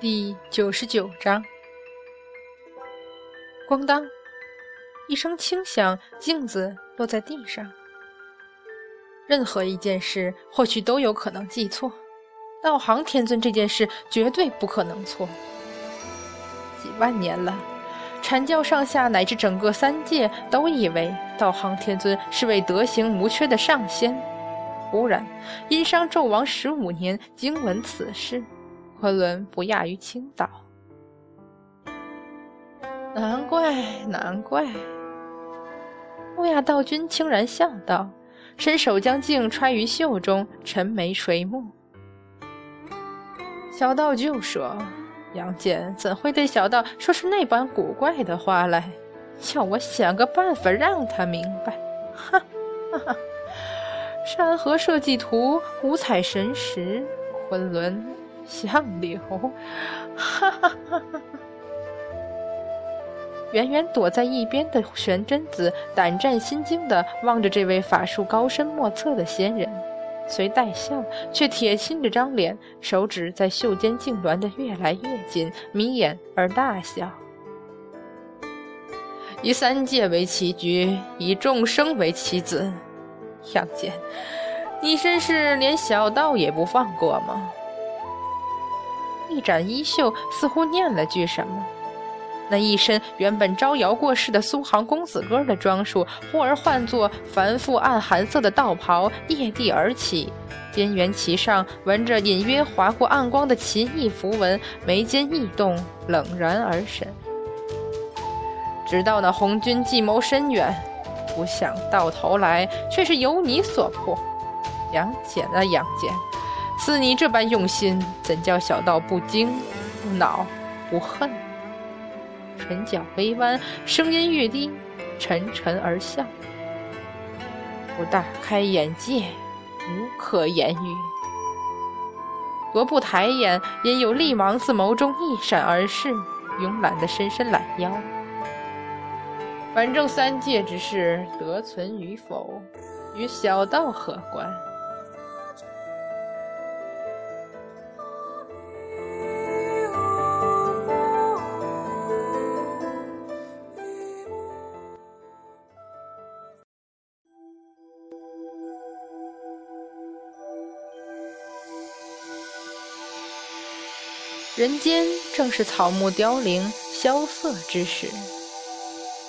第九十九章，咣当，一声轻响，镜子落在地上。任何一件事，或许都有可能记错，道行天尊这件事绝对不可能错。几万年了，阐教上下乃至整个三界都以为道行天尊是位德行无缺的上仙。忽然，殷商纣王十五年，惊闻此事。昆仑不亚于青岛，难怪难怪。乌鸦道君轻然笑道，伸手将镜揣于袖中，沉眉垂目。小道就说：“杨戬怎会对小道说出那般古怪的话来？叫我想个办法让他明白。”哈哈哈！山河设计图，五彩神石，昆仑。相柳，哈哈哈哈哈！远远躲在一边的玄真子胆战心惊地望着这位法术高深莫测的仙人，虽带笑，却铁青着张脸，手指在袖间痉挛得越来越紧，眯眼而大笑。以三界为棋局，以众生为棋子，杨戬，你真是连小道也不放过吗？一展衣袖，似乎念了句什么。那一身原本招摇过市的苏杭公子哥的装束，忽而换作繁复暗寒色的道袍，曳地而起。边缘旗上纹着隐约划过暗光的奇异符文，眉间异动，冷然而神。直到那红军计谋深远，不想到头来却是由你所迫。杨戬啊，杨戬！似你这般用心，怎叫小道不惊、不恼、不恨？唇角微弯，声音越低，沉沉而笑。不大开眼界，无可言语。踱步抬眼，因有厉芒自眸中一闪而逝，慵懒的伸伸懒腰。反正三界之事，得存与否，与小道何关？人间正是草木凋零、萧瑟之时。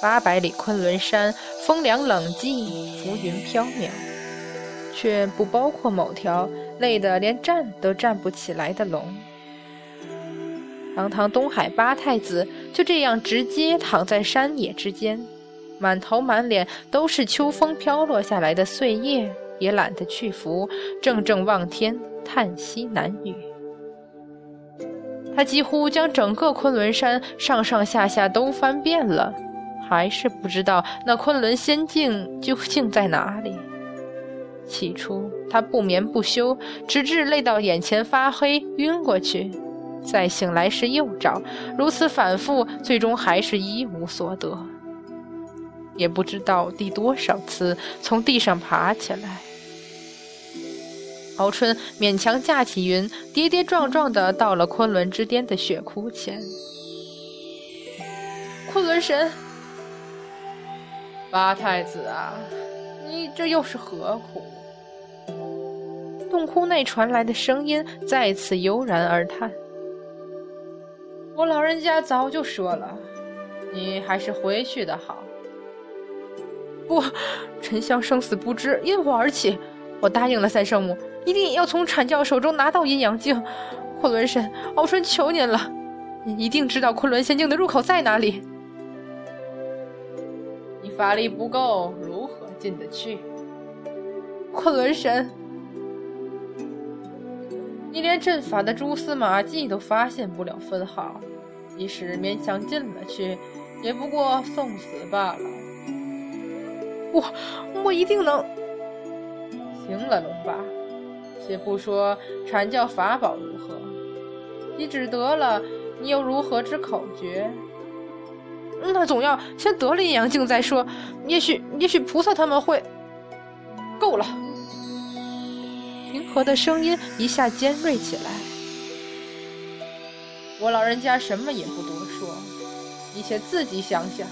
八百里昆仑山，风凉冷寂，浮云飘渺，却不包括某条累得连站都站不起来的龙。堂堂东海八太子就这样直接躺在山野之间，满头满脸都是秋风飘落下来的碎叶，也懒得去扶，怔怔望天，叹息难语。他几乎将整个昆仑山上上下下都翻遍了，还是不知道那昆仑仙境究竟在哪里。起初他不眠不休，直至累到眼前发黑，晕过去，再醒来时又找，如此反复，最终还是一无所得。也不知道第多少次从地上爬起来。敖春勉强架起云，跌跌撞撞地到了昆仑之巅的雪窟前。昆仑神，八太子啊，你这又是何苦？洞窟内传来的声音再次悠然而叹：“我老人家早就说了，你还是回去的好。不，沉香生死不知，因我而起。我答应了三圣母。”一定要从阐教手中拿到阴阳镜，昆仑神，敖春求您了，您一定知道昆仑仙境的入口在哪里。你法力不够，如何进得去？昆仑神，你连阵法的蛛丝马迹都发现不了分毫，即使勉强进了去，也不过送死罢了。我，我一定能。行了，龙八。且不说阐教法宝如何，你只得了，你又如何之口诀？那总要先得了阴阳镜再说。也许，也许菩萨他们会。够了！平和的声音一下尖锐起来。我老人家什么也不多说，你且自己想想，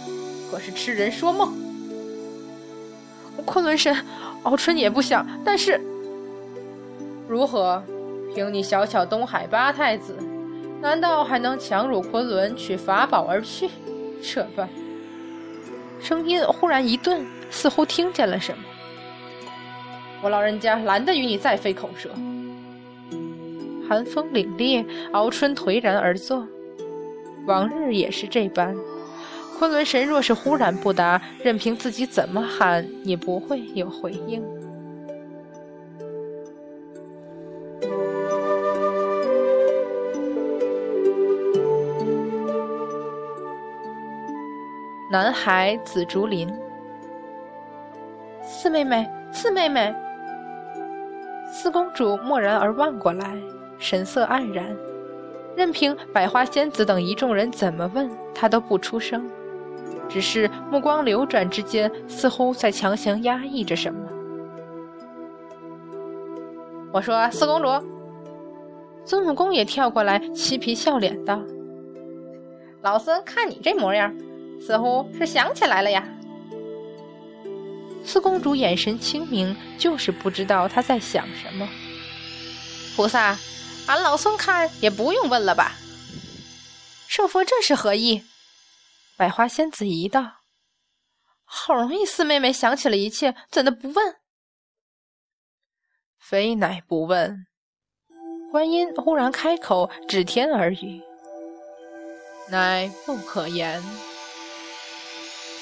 可是痴人说梦。昆仑神，敖春也不想，但是如何？凭你小巧东海八太子，难道还能强入昆仑取法宝而去？这般。声音忽然一顿，似乎听见了什么。我老人家懒得与你再费口舌。寒风凛冽，敖春颓然而坐。往日也是这般，昆仑神若是忽然不答，任凭自己怎么喊，也不会有回应。南海紫竹林，四妹妹，四妹妹，四公主蓦然而望过来。神色黯然，任凭百花仙子等一众人怎么问，她都不出声，只是目光流转之间，似乎在强行压抑着什么。我说：“四公主。”孙悟空也跳过来，嬉皮笑脸道：“老孙看你这模样，似乎是想起来了呀。”四公主眼神清明，就是不知道她在想什么。菩萨。俺老孙看也不用问了吧。圣佛这是何意？百花仙子疑道：“好容易四妹妹想起了一切，怎的不问？”非乃不问。观音忽然开口，指天而语：“乃不可言。”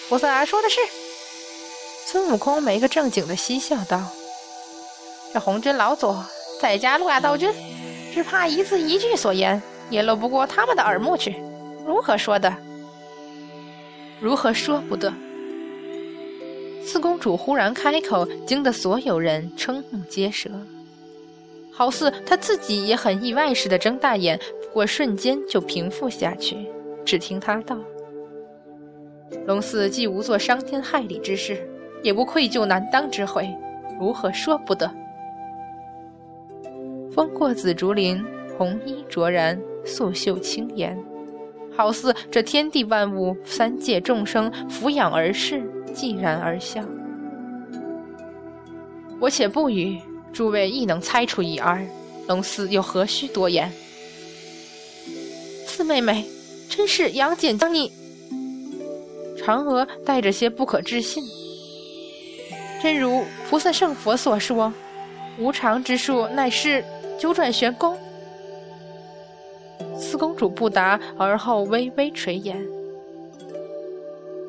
菩萨说的是。孙悟空没个正经的嬉笑道：“这红军老左在家路亚道君。”只怕一字一句所言也漏不过他们的耳目去，如何说的？如何说不得？四公主忽然开口，惊得所有人瞠目结舌，好似她自己也很意外似的，睁大眼，不过瞬间就平复下去。只听她道：“龙四既无做伤天害理之事，也不愧疚难当之悔，如何说不得？”风过紫竹林，红衣卓然，素袖轻颜，好似这天地万物、三界众生俯仰而视，寂然而笑。我且不语，诸位亦能猜出一二。龙四又何须多言？四妹妹，真是杨戬将你？嫦娥带着些不可置信。真如菩萨圣佛所说，无常之术乃是。九转玄功，四公主不答，而后微微垂眼。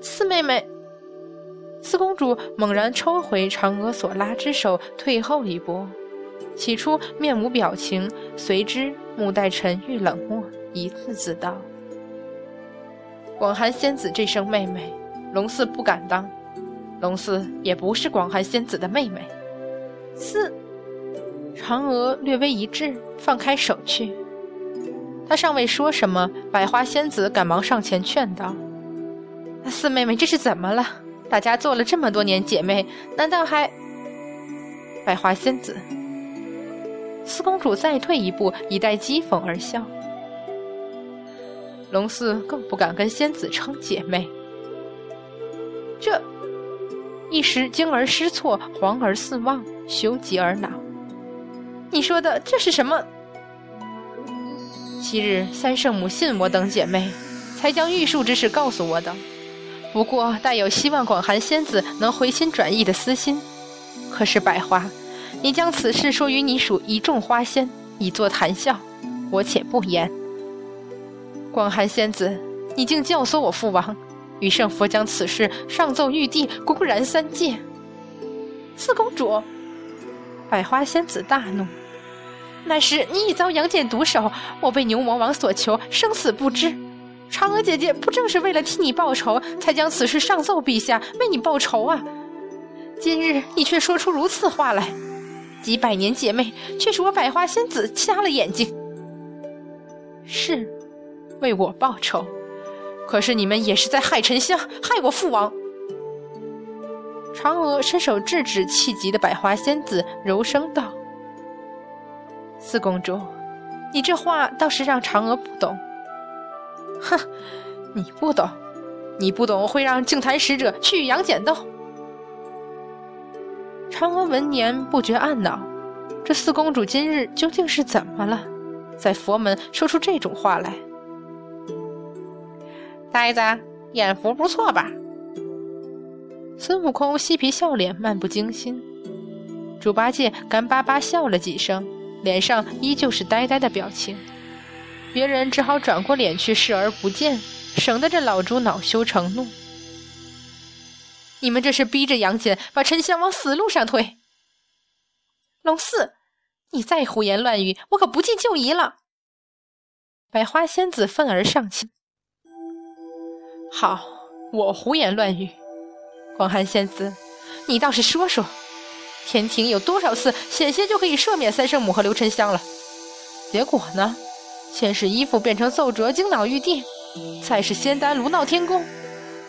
四妹妹，四公主猛然抽回嫦娥所拉之手，退后一步。起初面无表情，随之目带沉郁冷漠，一字字道：“广寒仙子这声妹妹，龙四不敢当。龙四也不是广寒仙子的妹妹。”四。嫦娥略微一滞，放开手去。她尚未说什么，百花仙子赶忙上前劝道：“四妹妹，这是怎么了？大家做了这么多年姐妹，难道还……”百花仙子，四公主再退一步，以待讥讽而笑。龙四更不敢跟仙子称姐妹。这一时惊而失措，惶而四望，羞极而恼。你说的这是什么？昔日三圣母信我等姐妹，才将玉树之事告诉我的。不过带有希望广寒仙子能回心转意的私心。可是百花，你将此事说与你属一众花仙，以作谈笑，我且不言。广寒仙子，你竟教唆我父王，与圣佛将此事上奏玉帝，公然三界。四公主。百花仙子大怒，那时你已遭杨戬毒手，我被牛魔王所求，生死不知。嫦娥姐姐不正是为了替你报仇，才将此事上奏陛下，为你报仇啊！今日你却说出如此话来，几百年姐妹，却是我百花仙子瞎了眼睛。是，为我报仇，可是你们也是在害沉香，害我父王。嫦娥伸手制止气急的百花仙子，柔声道：“四公主，你这话倒是让嫦娥不懂。哼，你不懂，你不懂会让净坛使者去阳间斗。嫦娥闻言不觉暗恼：这四公主今日究竟是怎么了，在佛门说出这种话来？呆子，眼福不错吧？孙悟空嬉皮笑脸，漫不经心。猪八戒干巴巴笑了几声，脸上依旧是呆呆的表情。别人只好转过脸去视而不见，省得这老猪恼羞成怒。你们这是逼着杨戬把沉香往死路上推。龙四，你再胡言乱语，我可不计旧谊了。百花仙子愤而上前。好，我胡言乱语。广寒仙子，你倒是说说，天庭有多少次险些就可以赦免三圣母和刘沉香了？结果呢？先是衣服变成奏折惊恼玉帝，再是仙丹炉闹天宫，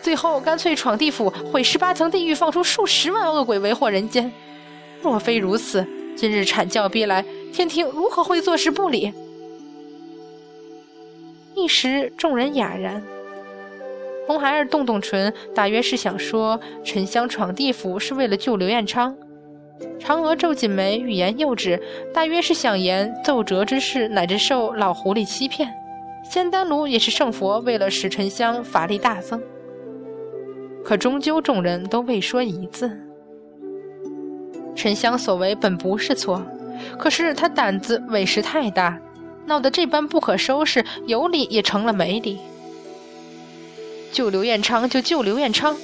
最后干脆闯地府毁十八层地狱，放出数十万恶鬼为祸人间。若非如此，今日惨叫逼来，天庭如何会坐视不理？一时众人哑然。红孩儿动动唇，大约是想说沉香闯地府是为了救刘彦昌。嫦娥皱紧眉，欲言又止，大约是想言奏折之事乃至受老狐狸欺骗。仙丹炉也是圣佛为了使沉香法力大增。可终究众人都未说一字。沉香所为本不是错，可是他胆子委实太大，闹得这般不可收拾，有理也成了没理。救刘彦昌就救刘彦昌，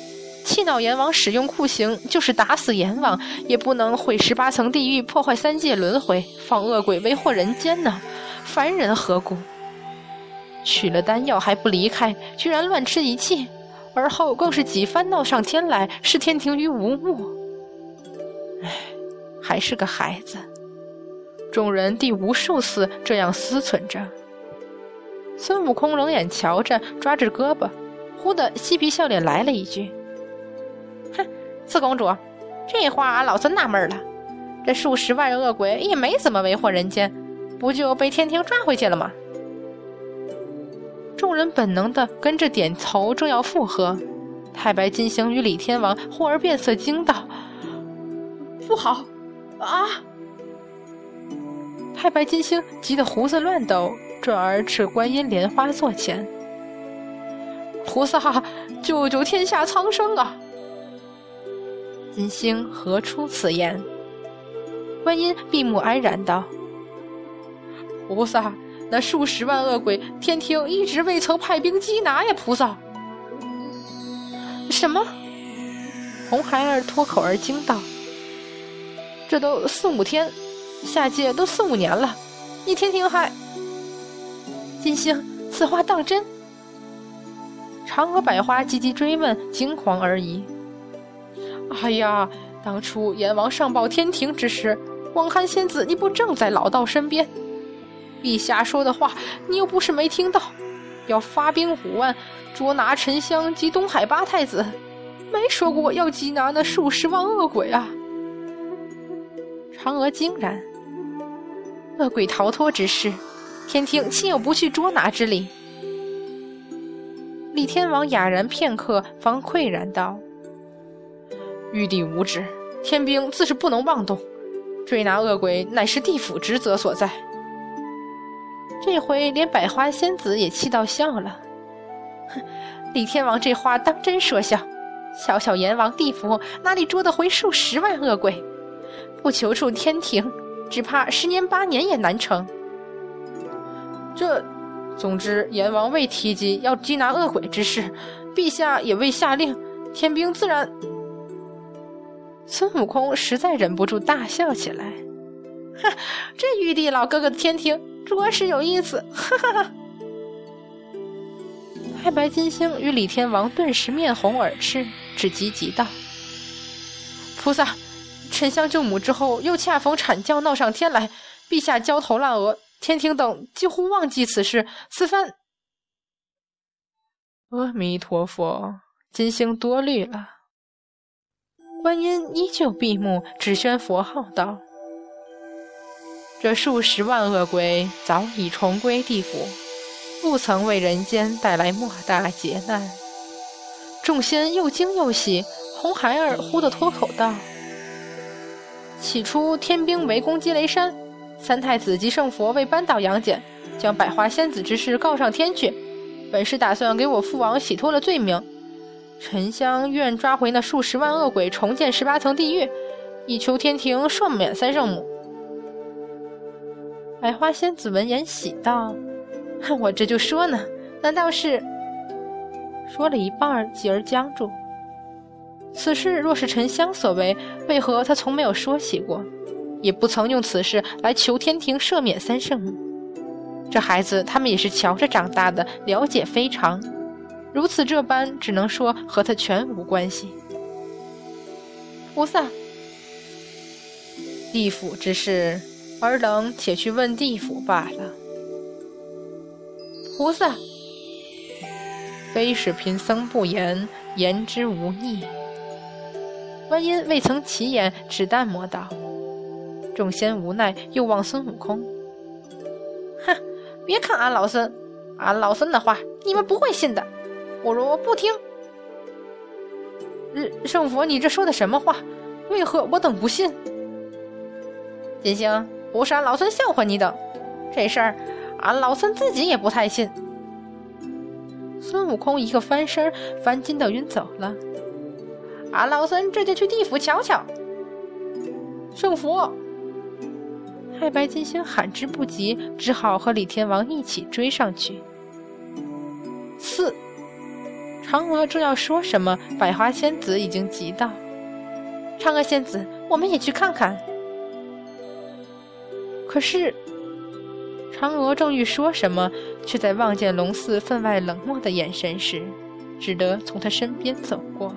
气恼阎王使用酷刑，就是打死阎王也不能毁十八层地狱，破坏三界轮回，放恶鬼为祸人间呢？凡人何故？取了丹药还不离开，居然乱吃一气，而后更是几番闹上天来，视天庭于无物。唉，还是个孩子。众人第无数次这样思忖着。孙悟空冷眼瞧着，抓着胳膊。忽的嬉皮笑脸来了一句：“，四公主，这话俺老孙纳闷了。这数十万恶鬼也没怎么为祸人间，不就被天庭抓回去了吗？”众人本能的跟着点头，正要附和，太白金星与李天王忽而变色，惊道：“不好！啊！”太白金星急得胡子乱抖，转而持观音莲花座前。菩萨，救救天下苍生啊！金星何出此言？观音闭目安然道：“菩萨，那数十万恶鬼，天庭一直未曾派兵缉拿呀！菩萨。”什么？红孩儿脱口而惊道：“这都四五天，下界都四五年了，你天庭还……金星，此话当真？”嫦娥、百花急急追问，惊慌而已。哎呀，当初阎王上报天庭之时，广寒仙子你不正在老道身边？陛下说的话，你又不是没听到，要发兵五万捉拿沉香及东海八太子，没说过要缉拿那数十万恶鬼啊！嫦娥惊然，恶鬼逃脱之事，天庭岂有不去捉拿之理？李天王哑然片刻，方喟然道：“玉帝无旨，天兵自是不能妄动。追拿恶鬼，乃是地府职责所在。”这回连百花仙子也气到笑了。哼，李天王这话当真说笑？小小阎王地府哪里捉得回数十万恶鬼？不求助天庭，只怕十年八年也难成。这。总之，阎王未提及要缉拿恶鬼之事，陛下也未下令，天兵自然。孙悟空实在忍不住大笑起来，哼，这玉帝老哥哥的天庭着实有意思，哈哈哈。太白金星与李天王顿时面红耳赤，只急急道：“菩萨，沉香救母之后，又恰逢阐教闹上天来，陛下焦头烂额。”天庭等几乎忘记此事，此番阿弥陀佛，金星多虑了。观音依旧闭目，只宣佛号道：“这数十万恶鬼早已重归地府，不曾为人间带来莫大劫难。众仙又惊又喜，红孩儿忽地脱口道：“起初天兵围攻积雷山，三太子及圣佛为扳倒杨戬，将百花仙子之事告上天去，本是打算给我父王洗脱了罪名。沉香愿抓回那数十万恶鬼，重建十八层地狱，以求天庭赦免三圣母。”百花仙子闻言喜道：“我这就说呢，难道是？”说了一半，继而僵住。此事若是沉香所为，为何他从没有说起过，也不曾用此事来求天庭赦免三圣母？这孩子他们也是瞧着长大的，了解非常。如此这般，只能说和他全无关系。菩萨，地府之事。尔等且去问地府罢了。菩萨，非是贫僧不言，言之无逆。观音未曾起眼，只淡漠道。众仙无奈，又望孙悟空：“哼，别看俺老孙，俺老孙的话你们不会信的。不如不听。”圣佛，你这说的什么话？为何我等不信？金星。不是俺老孙笑话你等，这事儿俺老孙自己也不太信。孙悟空一个翻身，翻筋斗云走了。俺老孙这就去地府瞧瞧。圣佛，太白金星喊之不及，只好和李天王一起追上去。四，嫦娥正要说什么，百花仙子已经急道：“嫦娥仙子，我们也去看看。”可是，嫦娥正欲说什么，却在望见龙四分外冷漠的眼神时，只得从他身边走过。